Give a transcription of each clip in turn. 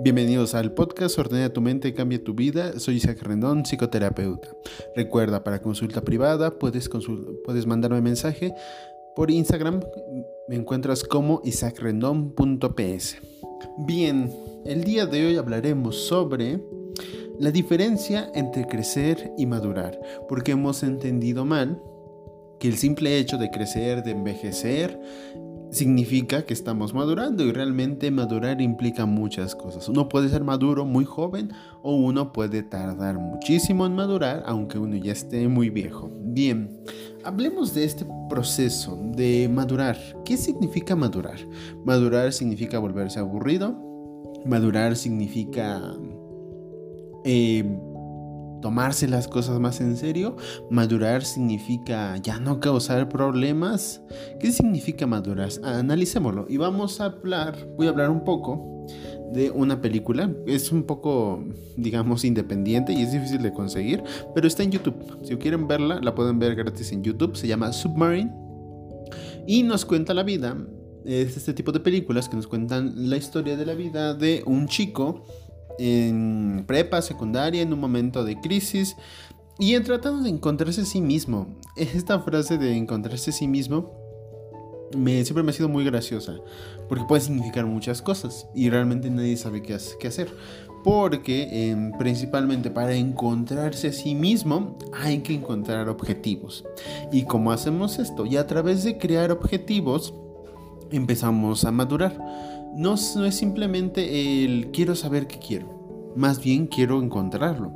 Bienvenidos al podcast Ordena tu mente, cambia tu vida. Soy Isaac Rendón, psicoterapeuta. Recuerda, para consulta privada puedes, puedes mandarme mensaje por Instagram. Me encuentras como isaacrendón.ps. Bien, el día de hoy hablaremos sobre la diferencia entre crecer y madurar, porque hemos entendido mal que el simple hecho de crecer, de envejecer, significa que estamos madurando y realmente madurar implica muchas cosas. Uno puede ser maduro muy joven o uno puede tardar muchísimo en madurar aunque uno ya esté muy viejo. Bien, hablemos de este proceso de madurar. ¿Qué significa madurar? Madurar significa volverse aburrido. Madurar significa... Eh, tomarse las cosas más en serio. Madurar significa ya no causar problemas. ¿Qué significa madurar? Analicémoslo. Y vamos a hablar, voy a hablar un poco de una película. Es un poco, digamos, independiente y es difícil de conseguir, pero está en YouTube. Si quieren verla, la pueden ver gratis en YouTube. Se llama Submarine y nos cuenta la vida. Es este tipo de películas que nos cuentan la historia de la vida de un chico en prepa, secundaria, en un momento de crisis y en tratando de encontrarse a sí mismo. Esta frase de encontrarse a sí mismo me, siempre me ha sido muy graciosa porque puede significar muchas cosas y realmente nadie sabe qué, hacer. Porque em, principalmente para encontrarse a sí mismo hay que encontrar objetivos. ¿Y cómo hacemos esto? Y a través de crear objetivos empezamos a madurar no, es simplemente el quiero saber qué quiero, más bien quiero encontrarlo.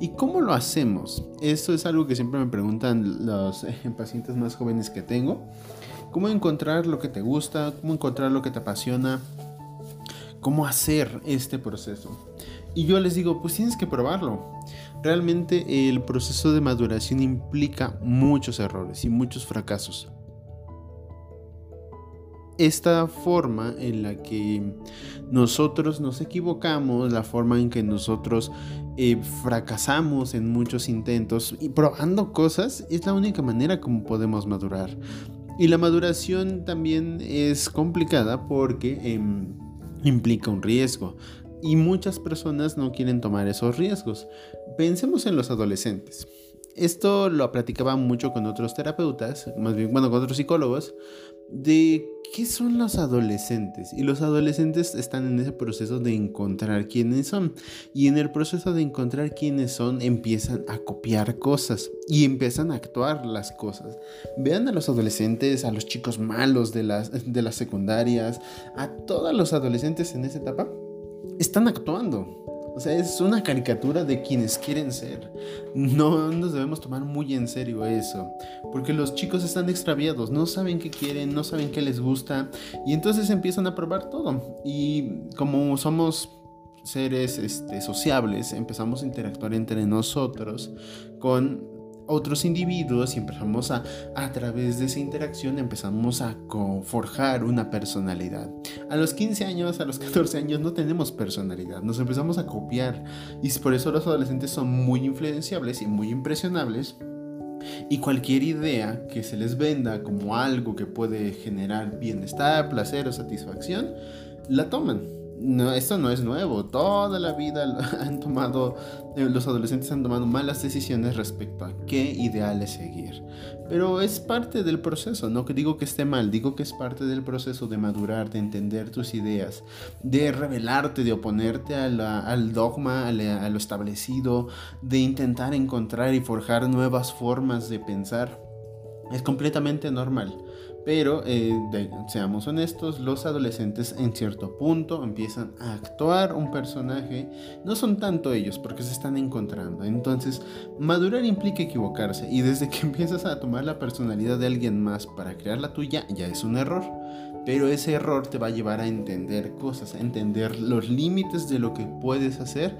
¿Y cómo lo hacemos? Esto es algo que siempre me preguntan los eh, pacientes más jóvenes que tengo. ¿Cómo encontrar lo que te gusta? ¿Cómo encontrar lo que te apasiona? ¿Cómo hacer este proceso? Y yo les digo, pues tienes que probarlo. Realmente el proceso de maduración implica muchos errores y muchos fracasos esta forma en la que nosotros nos equivocamos, la forma en que nosotros eh, fracasamos en muchos intentos y probando cosas, es la única manera como podemos madurar. Y la maduración también es complicada porque em, implica un riesgo. Y muchas personas no quieren tomar esos riesgos. Pensemos en los adolescentes. Esto lo platicaba mucho con otros terapeutas, más bien, bueno, con otros psicólogos, de qué son los adolescentes. Y los adolescentes están en ese proceso de encontrar quiénes son. Y en el proceso de encontrar quiénes son, empiezan a copiar cosas y empiezan a actuar las cosas. Vean a los adolescentes, a los chicos malos de las, de las secundarias, a todos los adolescentes en esa etapa, están actuando. O sea, es una caricatura de quienes quieren ser. No nos debemos tomar muy en serio eso. Porque los chicos están extraviados, no saben qué quieren, no saben qué les gusta. Y entonces empiezan a probar todo. Y como somos seres este, sociables, empezamos a interactuar entre nosotros con otros individuos y empezamos a, a través de esa interacción, empezamos a forjar una personalidad. A los 15 años, a los 14 años no tenemos personalidad, nos empezamos a copiar y por eso los adolescentes son muy influenciables y muy impresionables. Y cualquier idea que se les venda como algo que puede generar bienestar, placer o satisfacción, la toman no, esto no es nuevo. Toda la vida han tomado, eh, los adolescentes han tomado malas decisiones respecto a qué ideales seguir. Pero es parte del proceso, no digo que esté mal, digo que es parte del proceso de madurar, de entender tus ideas, de revelarte, de oponerte al dogma, a lo establecido, de intentar encontrar y forjar nuevas formas de pensar. Es completamente normal. Pero, eh, seamos honestos, los adolescentes en cierto punto empiezan a actuar un personaje. No son tanto ellos porque se están encontrando. Entonces, madurar implica equivocarse. Y desde que empiezas a tomar la personalidad de alguien más para crear la tuya, ya es un error. Pero ese error te va a llevar a entender cosas, a entender los límites de lo que puedes hacer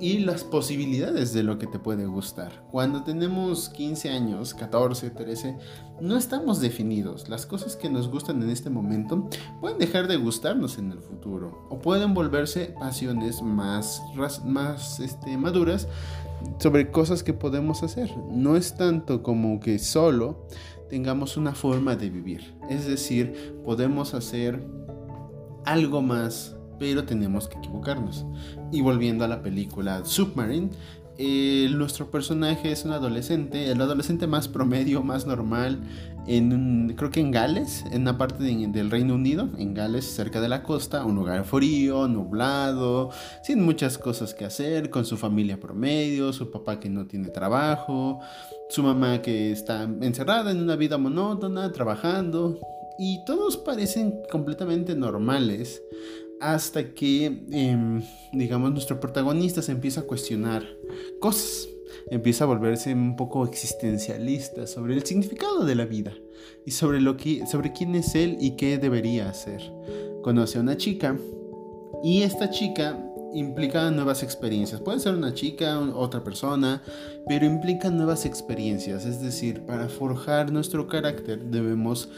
y las posibilidades de lo que te puede gustar. Cuando tenemos 15 años, 14, 13, no estamos definidos. Las cosas que nos gustan en este momento pueden dejar de gustarnos en el futuro o pueden volverse pasiones más, más este, maduras sobre cosas que podemos hacer. No es tanto como que solo tengamos una forma de vivir. Es decir, podemos hacer algo más pero tenemos que equivocarnos. Y volviendo a la película Submarine, eh, nuestro personaje es un adolescente, el adolescente más promedio, más normal, creo que en Gales, en una parte del Reino Unido, en Gales, cerca de la costa, un lugar frío, nublado, sin muchas cosas que hacer, con su familia promedio, su papá que no tiene trabajo, su mamá que está encerrada en una vida monótona, trabajando, y todos parecen completamente normales hasta que, em, digamos, nuestro protagonista se empieza a cuestionar cosas, empieza a volverse un poco existencialista sobre el significado de la vida y sobre, lo que, sobre quién es él y qué debería hacer. Conoce a una chica y esta chica implica nuevas experiencias. Puede ser una chica, otra persona, pero implica nuevas experiencias. Es decir, para forjar nuestro carácter debemos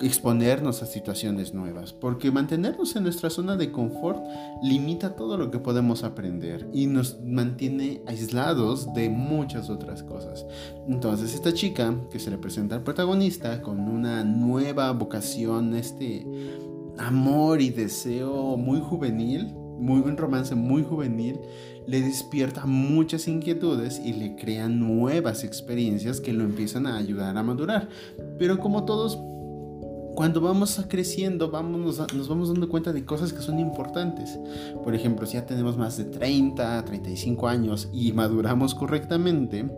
exponernos a situaciones nuevas, porque mantenernos en nuestra zona de confort limita todo lo que podemos aprender y nos mantiene aislados de muchas otras cosas. Entonces esta chica que se le presenta al protagonista con una nueva vocación, este amor y deseo muy juvenil, muy, un romance muy juvenil, le despierta muchas inquietudes y le crea nuevas experiencias que lo empiezan a ayudar a madurar. Pero como todos cuando vamos creciendo, vamos, nos, vamos dando cuenta de cosas que son importantes. Por ejemplo, si ya tenemos más de 30, 35 años y maduramos correctamente,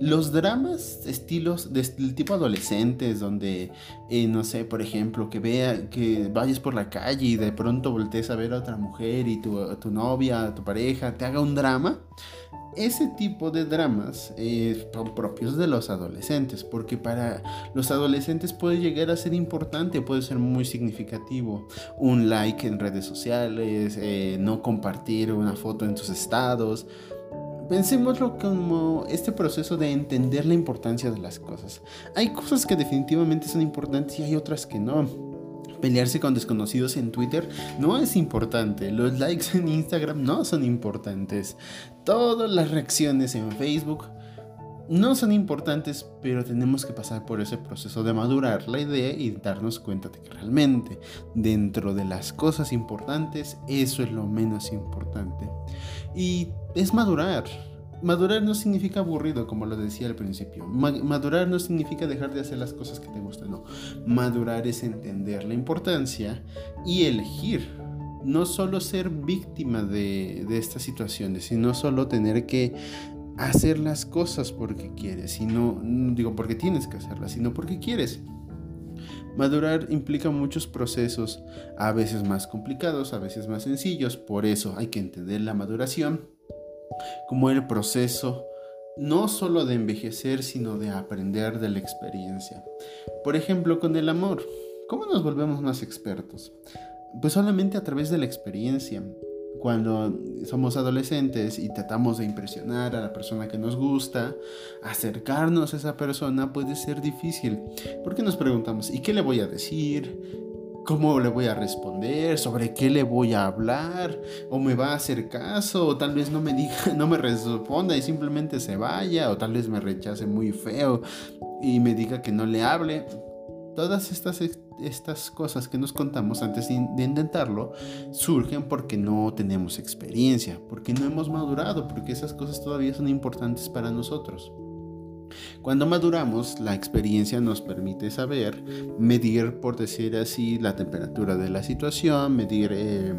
los dramas estilos del tipo adolescentes, donde, eh, no sé, por ejemplo, que vea, que vayas por la calle y de pronto voltees a ver a otra mujer y tu, tu novia, tu pareja, te haga un drama, ese tipo de dramas eh, son propios de los adolescentes, porque para los adolescentes puede llegar a ser importante, puede ser muy significativo. Un like en redes sociales, eh, no compartir una foto en tus estados. Pensémoslo como este proceso de entender la importancia de las cosas. Hay cosas que definitivamente son importantes y hay otras que no pelearse con desconocidos en Twitter no es importante. Los likes en Instagram no son importantes. Todas las reacciones en Facebook no son importantes, pero tenemos que pasar por ese proceso de madurar la idea y darnos cuenta de que realmente dentro de las cosas importantes eso es lo menos importante. Y es madurar. Madurar no significa aburrido, como lo decía al principio. madurar no significa dejar de hacer las cosas que te gustan, no. Madurar es entender la importancia y elegir. No solo ser víctima de, de estas situaciones, sino solo tener que hacer las cosas porque quieres, sino, digo porque tienes que hacerlas, sino porque quieres. Madurar implica muchos procesos, a veces más complicados, a veces más sencillos, por eso hay que entender la maduración como el proceso no solo de envejecer, sino de aprender de la experiencia. Por ejemplo, con el amor, ¿cómo nos volvemos más expertos? Pues solamente a través de la experiencia. Cuando somos adolescentes y tratamos de impresionar a la persona que nos gusta, acercarnos a esa persona puede ser difícil. Porque nos preguntamos, ¿y qué le voy a decir? cómo le voy a responder, sobre qué le voy a hablar, o me va a hacer caso, o tal vez no me diga, no me responda y simplemente se vaya, o tal vez me rechace muy feo y me diga que no le hable. Todas estas, estas cosas que nos contamos antes de intentarlo surgen porque no tenemos experiencia, porque no hemos madurado, porque esas cosas todavía son importantes para nosotros. Cuando maduramos, la experiencia nos permite saber, medir, por decir así, la temperatura de la situación, medir eh,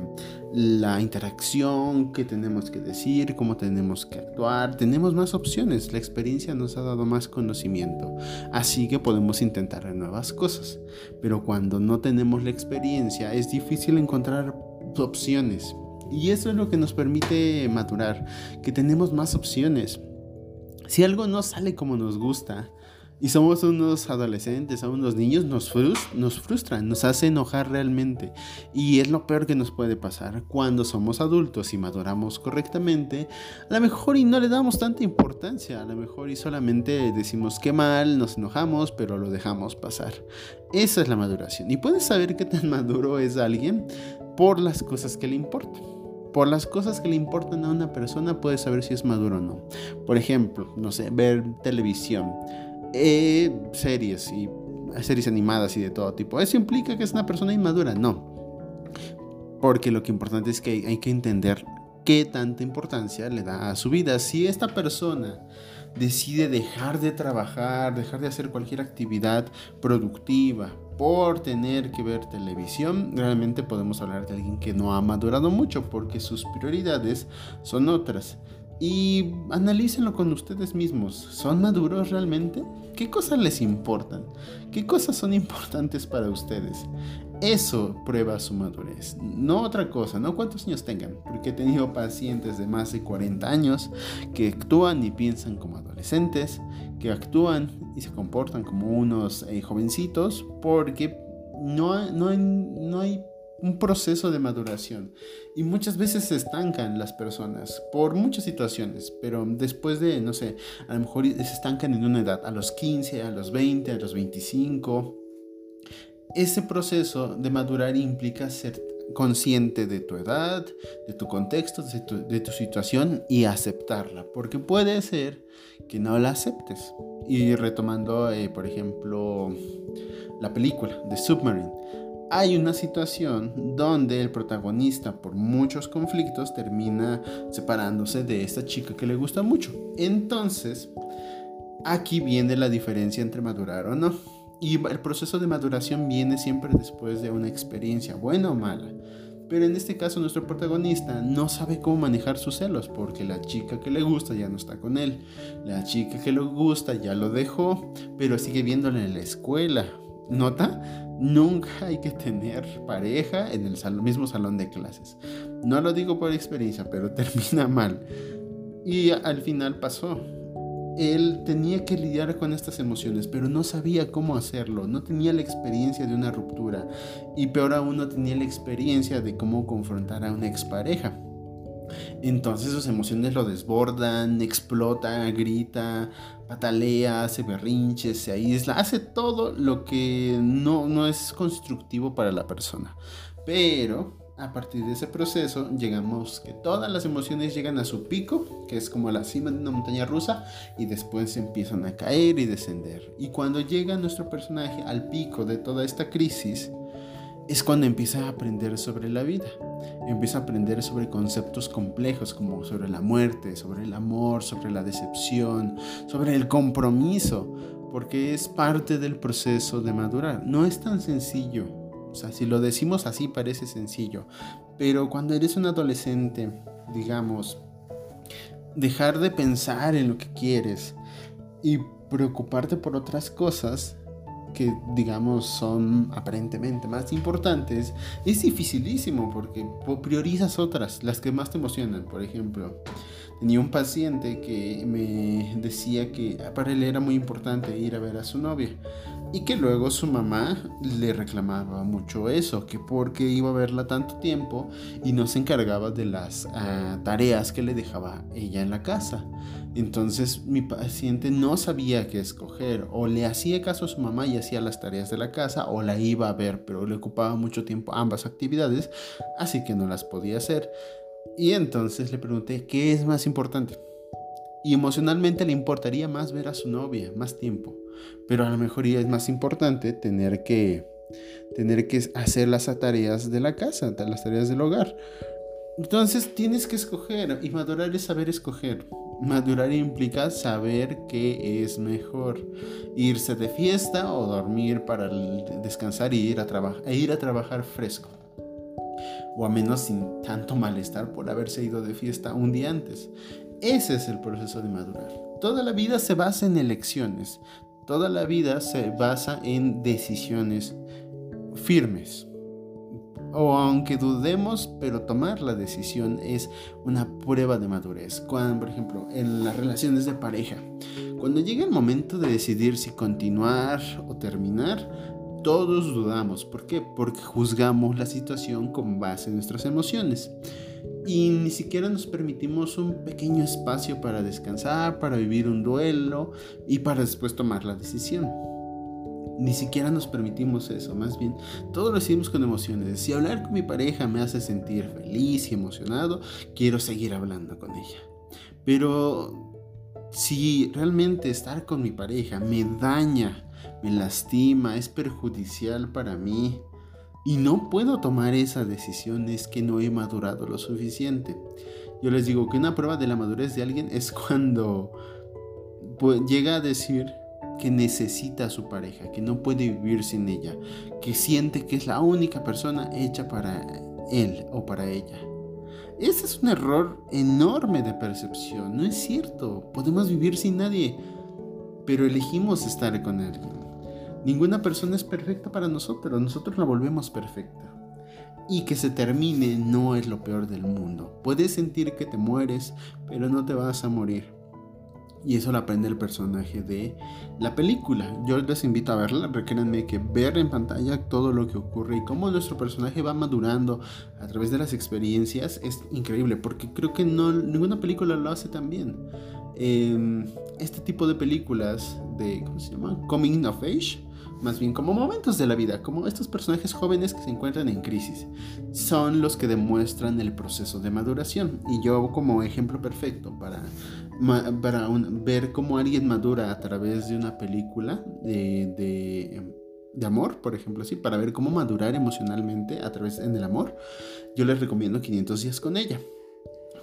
la interacción, qué tenemos que decir, cómo tenemos que actuar. Tenemos más opciones, la experiencia nos ha dado más conocimiento, así que podemos intentar nuevas cosas. Pero cuando no tenemos la experiencia, es difícil encontrar opciones. Y eso es lo que nos permite madurar, que tenemos más opciones. Si algo no sale como nos gusta y somos unos adolescentes, somos unos niños, nos, nos frustran, nos hace enojar realmente. Y es lo peor que nos puede pasar cuando somos adultos y maduramos correctamente. A lo mejor y no le damos tanta importancia, a lo mejor y solamente decimos que mal, nos enojamos, pero lo dejamos pasar. Esa es la maduración. Y puedes saber qué tan maduro es alguien por las cosas que le importan por las cosas que le importan a una persona puede saber si es maduro o no. Por ejemplo, no sé, ver televisión, eh, series y series animadas y de todo tipo. ¿Eso implica que es una persona inmadura? No. Porque lo que importante es que hay que entender qué tanta importancia le da a su vida. Si esta persona decide dejar de trabajar, dejar de hacer cualquier actividad productiva por tener que ver televisión, realmente podemos hablar de alguien que no ha madurado mucho porque sus prioridades son otras. Y analícenlo con ustedes mismos. ¿Son maduros realmente? ¿Qué cosas les importan? ¿Qué cosas son importantes para ustedes? Eso prueba su madurez, no otra cosa, no cuántos años tengan, porque he tenido pacientes de más de 40 años que actúan y piensan como adolescentes, que actúan y se comportan como unos eh, jovencitos, porque no, no, no hay un proceso de maduración. Y muchas veces se estancan las personas por muchas situaciones, pero después de, no sé, a lo mejor se estancan en una edad, a los 15, a los 20, a los 25 ese proceso de madurar implica ser consciente de tu edad, de tu contexto, de tu, situación y aceptarla, porque puede ser que no la aceptes. Y retomando, eh, por ejemplo, la película de Submarine, hay una situación donde el protagonista, por muchos conflictos, termina separándose de esta chica que le gusta mucho. Entonces, aquí viene la diferencia entre madurar o no. Y el proceso de maduración viene siempre después de una experiencia, buena o mala. Pero en este caso nuestro protagonista no sabe cómo manejar sus celos porque la chica que le gusta ya no está con él. La chica que le gusta ya lo dejó, pero sigue viéndole en la escuela. ¿Nota? Nunca hay que tener pareja en el mismo salón de clases. No lo digo por experiencia, pero termina mal. Y al final pasó él tenía que lidiar con estas emociones, pero no sabía cómo hacerlo, no tenía la experiencia de una ruptura y peor aún no tenía la experiencia de cómo confrontar a una expareja. Entonces sus emociones lo desbordan, explota, grita, patalea, hace berrinches, se aísla, hace todo lo que no, no es constructivo para la persona. Pero a partir de ese proceso llegamos que todas las emociones llegan a su pico, que es como la cima de una montaña rusa, y después empiezan a caer y descender. Y cuando llega nuestro personaje al pico de toda esta crisis, es cuando empieza a aprender sobre la vida. Empieza a aprender sobre conceptos complejos como sobre la muerte, sobre el amor, sobre la decepción, sobre el compromiso, porque es parte del proceso de madurar. No es tan sencillo si lo decimos así parece sencillo, pero cuando eres un adolescente, digamos, dejar de pensar en lo que quieres y preocuparte por otras cosas que digamos son aparentemente más importantes, es dificilísimo porque priorizas otras, las que más te emocionan, por ejemplo. Tenía un paciente que me decía que para él era muy importante ir a ver a su novia y que luego su mamá le reclamaba mucho eso, que porque iba a verla tanto tiempo y no se encargaba de las ah, tareas que le dejaba ella en la casa. Entonces mi paciente no sabía qué escoger, o le hacía caso a su mamá y hacía las tareas de la casa, o la iba a ver, pero le ocupaba mucho tiempo ambas actividades, así que no las podía hacer. Y entonces le pregunté, ¿qué es más importante? Y emocionalmente le importaría más ver a su novia, más tiempo. Pero a lo mejor es más importante tener que, tener que hacer las tareas de la casa, las tareas del hogar. Entonces tienes que escoger y madurar es saber escoger. Madurar implica saber qué es mejor. Irse de fiesta o dormir para descansar y e ir a trabajar fresco o a menos sin tanto malestar por haberse ido de fiesta un día antes. Ese es el proceso de madurar. Toda la vida se basa en elecciones, toda la vida se basa en decisiones firmes. O aunque dudemos, pero tomar la decisión es una prueba de madurez. Cuando, por ejemplo, en las relaciones de pareja, cuando llega el momento de decidir si continuar o terminar, todos dudamos. ¿Por qué? Porque juzgamos la situación con base en nuestras emociones. Y ni siquiera nos permitimos un pequeño espacio para descansar, para vivir un duelo y para después tomar la decisión. Ni siquiera nos permitimos eso, más bien todo lo hicimos con emociones. Si hablar con mi pareja me hace sentir feliz y emocionado, quiero seguir hablando con ella. Pero si realmente estar con mi pareja me daña me lastima, es perjudicial para mí y no puedo tomar esa decisión es que no he madurado lo suficiente. Yo les digo que una prueba de la madurez de alguien es cuando pues, llega a decir que necesita a su pareja, que no puede vivir sin ella, que siente que es la única persona hecha para él o para ella. Ese es un error enorme de percepción, no es cierto, podemos vivir sin nadie, pero elegimos estar con alguien. Ninguna persona es perfecta para nosotros, nosotros la volvemos perfecta. Y que se termine no es lo peor del mundo. Puedes sentir que te mueres, pero no te vas a morir. Y eso lo aprende el personaje de la película. Yo les invito a verla, requérenme que ver en pantalla todo lo que ocurre y cómo nuestro personaje va madurando a través de las experiencias es increíble, porque creo que no, ninguna película lo hace tan bien. Em, este tipo de películas de, ¿cómo se llama? Coming of Age, más bien como momentos de la vida, como estos personajes jóvenes que se encuentran en crisis, son los que demuestran el proceso de maduración. Y yo como ejemplo perfecto para, para ver cómo alguien madura a través de una película de, de, amor, por ejemplo, así, para ver cómo madurar emocionalmente a través en el amor, yo les recomiendo 500 días con ella.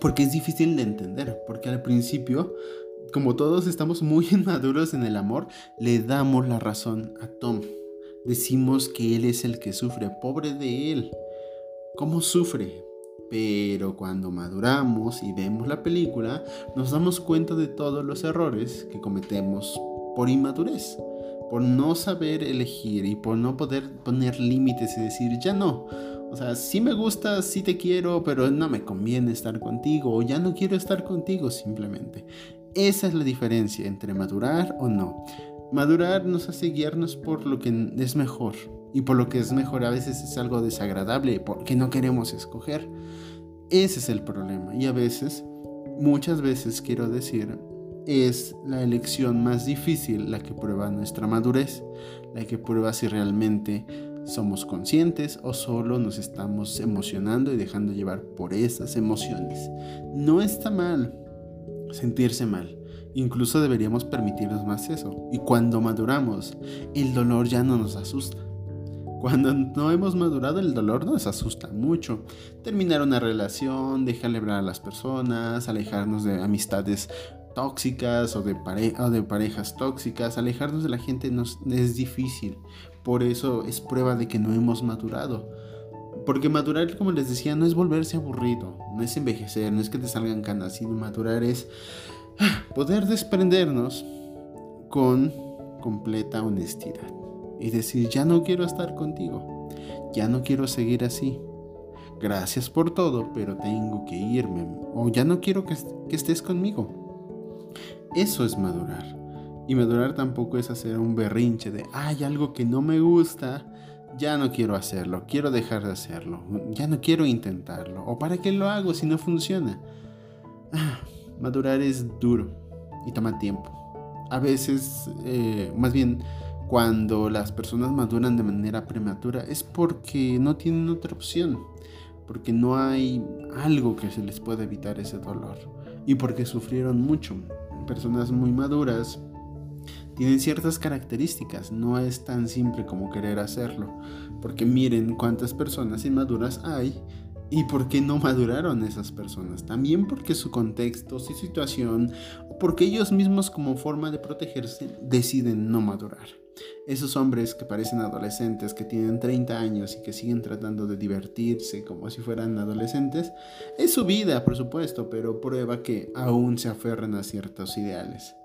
Porque es difícil de entender, porque al principio como todos estamos muy inmaduros en el amor, le damos la razón a Tom. Decimos que él es el que sufre, pobre de él. ¿Cómo sufre? Pero cuando maduramos y vemos la película, nos damos cuenta de todos los errores que cometemos por inmadurez, por no saber elegir y por no poder poner límites y decir, ya no. O sea, sí me gusta, sí te quiero, pero no me conviene estar contigo o ya no quiero estar contigo simplemente. Esa es la diferencia entre madurar o no. Madurar nos hace guiarnos por lo que es mejor. Y por lo que es mejor a veces es algo desagradable porque no queremos escoger. Ese es el problema. Y a veces, muchas veces quiero decir, es la elección más difícil la que prueba nuestra madurez, la que prueba si realmente somos conscientes o solo nos estamos emocionando y dejando llevar por esas emociones. No está mal, sentirse mal. Incluso deberíamos permitirnos más eso. Y cuando maduramos, el dolor ya no nos asusta. Cuando no hemos madurado, el dolor nos asusta mucho. Terminar una relación, dejar de hablar a las personas, alejarnos de amistades tóxicas o de, o de parejas tóxicas, alejarnos de la gente nos es difícil. Por eso es prueba de que no hemos madurado. Porque madurar, como les decía, no es volverse aburrido, no es envejecer, no es que te salgan canas, sino madurar es poder desprendernos con completa honestidad y decir, ya no quiero estar contigo, ya no quiero seguir así. Gracias por todo, pero tengo que irme. O ya no quiero que, que estés conmigo. Eso es madurar. Y madurar tampoco es hacer un berrinche de, hay algo que no me gusta ya no quiero hacerlo, quiero dejar de hacerlo, ya no quiero intentarlo, o para qué lo hago si no funciona. Ah, madurar es duro y toma tiempo. A veces, eh, más bien, cuando las personas maduran de manera prematura es porque no tienen otra opción, porque no hay algo que se les pueda evitar ese dolor y porque sufrieron mucho. Personas muy maduras tienen ciertas características, no es tan simple como querer hacerlo, porque miren cuántas personas inmaduras hay y por qué no maduraron esas personas, también porque su contexto, su situación, o porque ellos mismos como forma de protegerse deciden no madurar. Esos hombres que parecen adolescentes, que tienen 30 años y que siguen tratando de divertirse como si fueran adolescentes, es su vida, por supuesto, pero prueba que aún se aferran a ciertos ideales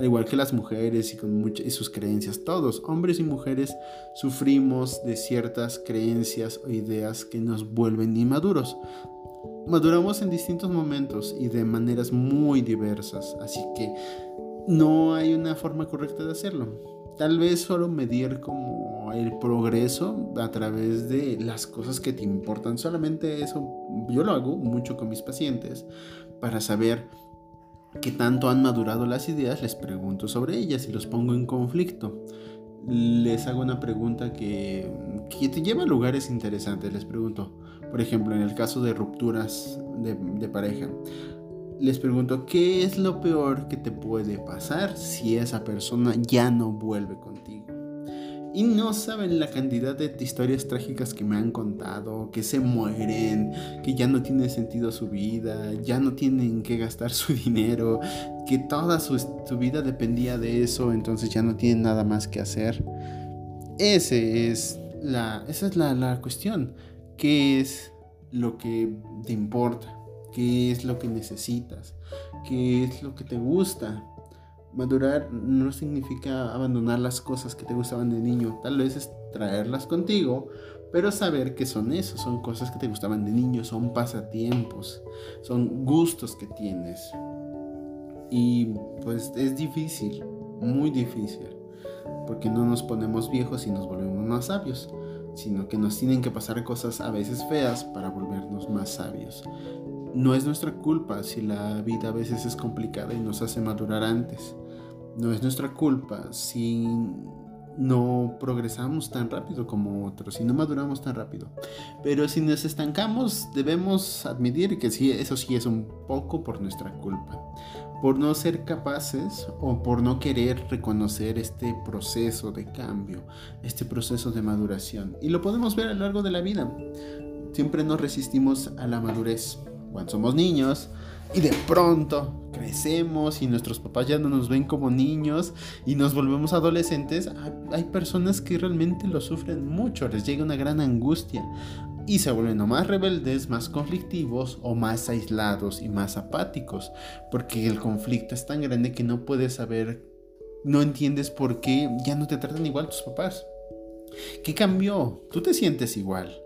al igual que las mujeres y con sus creencias, todos, hombres y mujeres, sufrimos de ciertas creencias o ideas que nos vuelven inmaduros. Maduramos en distintos momentos y de maneras muy diversas, así que no hay una forma correcta de hacerlo. Tal vez solo medir como el progreso a través de las cosas que te importan. Solamente eso yo lo hago mucho con mis pacientes para saber que tanto han madurado las ideas, les pregunto sobre ellas y los pongo en conflicto. Les hago una pregunta que, que te lleva a lugares interesantes. Les pregunto, por ejemplo, en el caso de rupturas de, de pareja, les pregunto, ¿qué es lo peor que te puede pasar si esa persona ya no vuelve contigo? Y no saben la cantidad de historias trágicas que me han contado, que se mueren, que ya no tiene sentido su vida, ya no tienen que gastar su dinero, que toda su, vida dependía de eso, entonces ya no tienen nada más que hacer. Ese es la, esa es la, la cuestión. ¿Qué es lo que te importa? ¿Qué es lo que necesitas? ¿Qué es lo que te gusta? Madurar no significa abandonar las cosas que te gustaban de niño, tal vez es traerlas contigo, pero saber que son eso, son cosas que te gustaban de niño, son pasatiempos, son gustos que tienes. Y pues es difícil, muy difícil, porque no nos ponemos viejos y nos volvemos más sabios, sino que nos tienen que pasar cosas a veces feas para volvernos más sabios no es nuestra culpa si la vida a veces es complicada y nos hace madurar antes. No es nuestra culpa si no progresamos tan rápido como otros, si no maduramos tan rápido. Pero si nos estancamos, debemos admitir que sí, eso sí es un poco por nuestra culpa. Por no ser capaces o por no querer reconocer este proceso de cambio, este proceso de maduración. Y lo podemos ver a lo largo de la vida. Siempre nos resistimos a la madurez cuando somos niños y de pronto crecemos y nuestros papás ya no nos ven como niños y nos volvemos adolescentes, hay personas que realmente lo sufren mucho, les llega una gran angustia y se vuelven o más rebeldes, más conflictivos o más aislados y más apáticos, porque el conflicto es tan grande que no puedes saber, no entiendes por qué ya no te tratan igual tus papás. ¿Qué cambió? Tú te sientes igual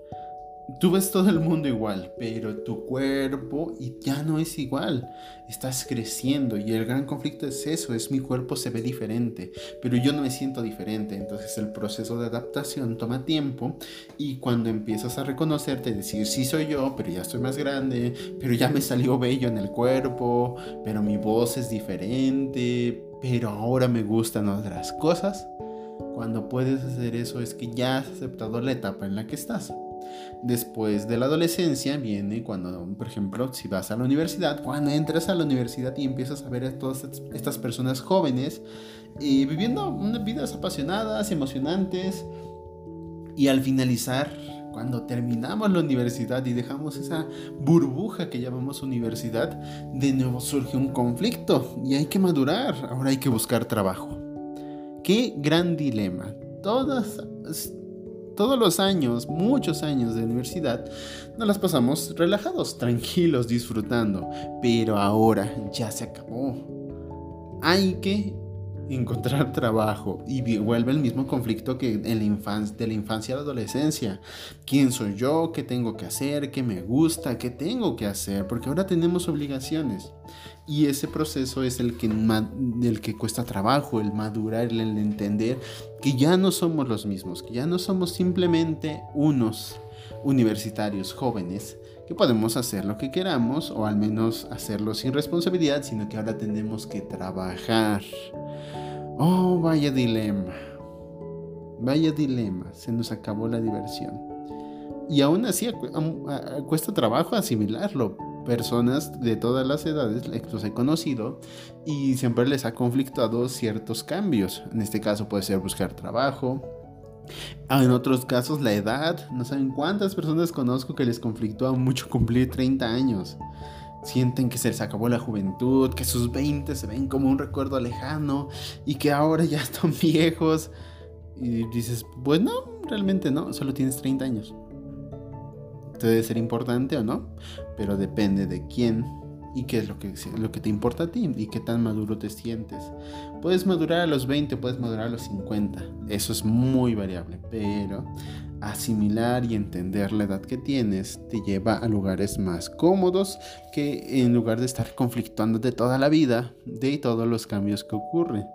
Tú ves todo el mundo igual, pero tu cuerpo ya no es igual. Estás creciendo y el gran conflicto es eso, es mi cuerpo se ve diferente, pero yo no me siento diferente. Entonces el proceso de adaptación toma tiempo y cuando empiezas a reconocerte, decir, sí soy yo, pero ya estoy más grande, pero ya me salió bello en el cuerpo, pero mi voz es diferente, pero ahora me gustan otras cosas. Cuando puedes hacer eso es que ya has aceptado la etapa en la que estás. Después de la adolescencia viene cuando, por ejemplo, si vas a la universidad, cuando entras a la universidad y empiezas a ver a todas estas personas jóvenes y viviendo vidas apasionadas, emocionantes, y al finalizar, cuando terminamos la universidad y dejamos esa burbuja que llamamos universidad, de nuevo surge un conflicto y hay que madurar, ahora hay que buscar trabajo. Qué gran dilema. Todas todos los años, muchos años de universidad, nos las pasamos relajados, tranquilos, disfrutando. Pero ahora ya se acabó. Hay que encontrar trabajo y vuelve el mismo conflicto que en la infancia, de la infancia a la adolescencia. ¿Quién soy yo? ¿Qué tengo que hacer? ¿Qué me gusta? ¿Qué tengo que hacer? Porque ahora tenemos obligaciones. Y ese proceso es el que, el que cuesta trabajo, el madurar, el entender que ya no somos los mismos, que ya no somos simplemente unos universitarios jóvenes que podemos hacer lo que queramos o al menos hacerlo sin responsabilidad, sino que ahora tenemos que trabajar. Oh, vaya dilema. Vaya dilema, se nos acabó la diversión. Y aún así cuesta trabajo asimilarlo. Personas de todas las edades los he conocido y siempre les ha conflictado ciertos cambios. En este caso puede ser buscar trabajo, en otros casos, la edad. No saben cuántas personas conozco que les conflictúa mucho cumplir 30 años. Sienten que se les acabó la juventud, que sus 20 se ven como un recuerdo lejano y que ahora ya están viejos. Y dices, pues no, realmente no, solo tienes 30 años. Debe ser importante o no, pero depende de quién y qué es lo que, lo que te importa a ti y qué tan maduro te sientes. Puedes madurar a los 20, puedes madurar a los 50, eso es muy variable, pero asimilar y entender la edad que tienes te lleva a lugares más cómodos que en lugar de estar conflictuando de toda la vida de todos los cambios que ocurren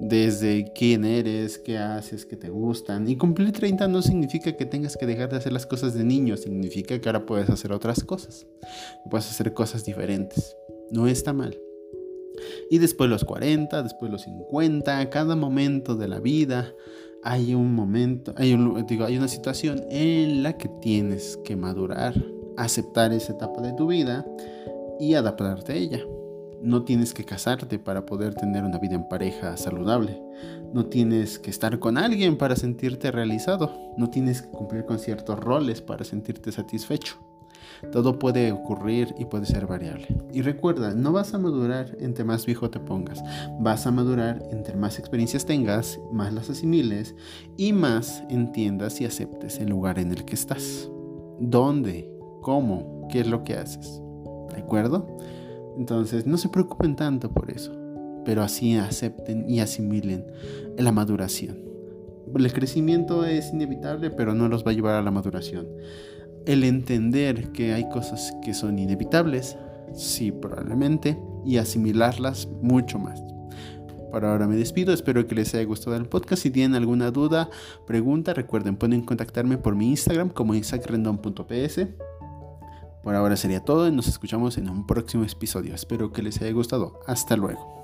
desde quién eres, qué haces, qué te gustan. Y cumplir 30 no significa que tengas que dejar de hacer las cosas de niño, significa que ahora puedes hacer otras cosas, puedes hacer cosas diferentes. No está mal. Y después los 40, después los 50, cada momento de la vida hay un momento, hay, digo, hay una situación en la que tienes que madurar, aceptar esa etapa de tu vida y adaptarte a ella. No tienes que casarte para poder tener una vida en pareja saludable. No tienes que estar con alguien para sentirte realizado. No tienes que cumplir con ciertos roles para sentirte satisfecho. Todo puede ocurrir y puede ser variable. Y recuerda, no vas a madurar entre más viejo te pongas. Vas a madurar entre más experiencias tengas, más las asimiles y más entiendas y aceptes el lugar en el que estás. ¿Dónde? ¿Cómo? ¿Qué es lo que haces? ¿De acuerdo? Entonces, no se preocupen tanto por eso, pero así acepten y asimilen la maduración. El crecimiento es inevitable, pero no los va a llevar a la maduración. El entender que hay cosas que son inevitables, sí, probablemente, y asimilarlas mucho más. Por ahora me despido, espero que les haya gustado el podcast. Si tienen alguna duda, pregunta, recuerden, pueden contactarme por mi Instagram como isacrendon.ps. Por ahora sería todo y nos escuchamos en un próximo episodio. Espero que les haya gustado. Hasta luego.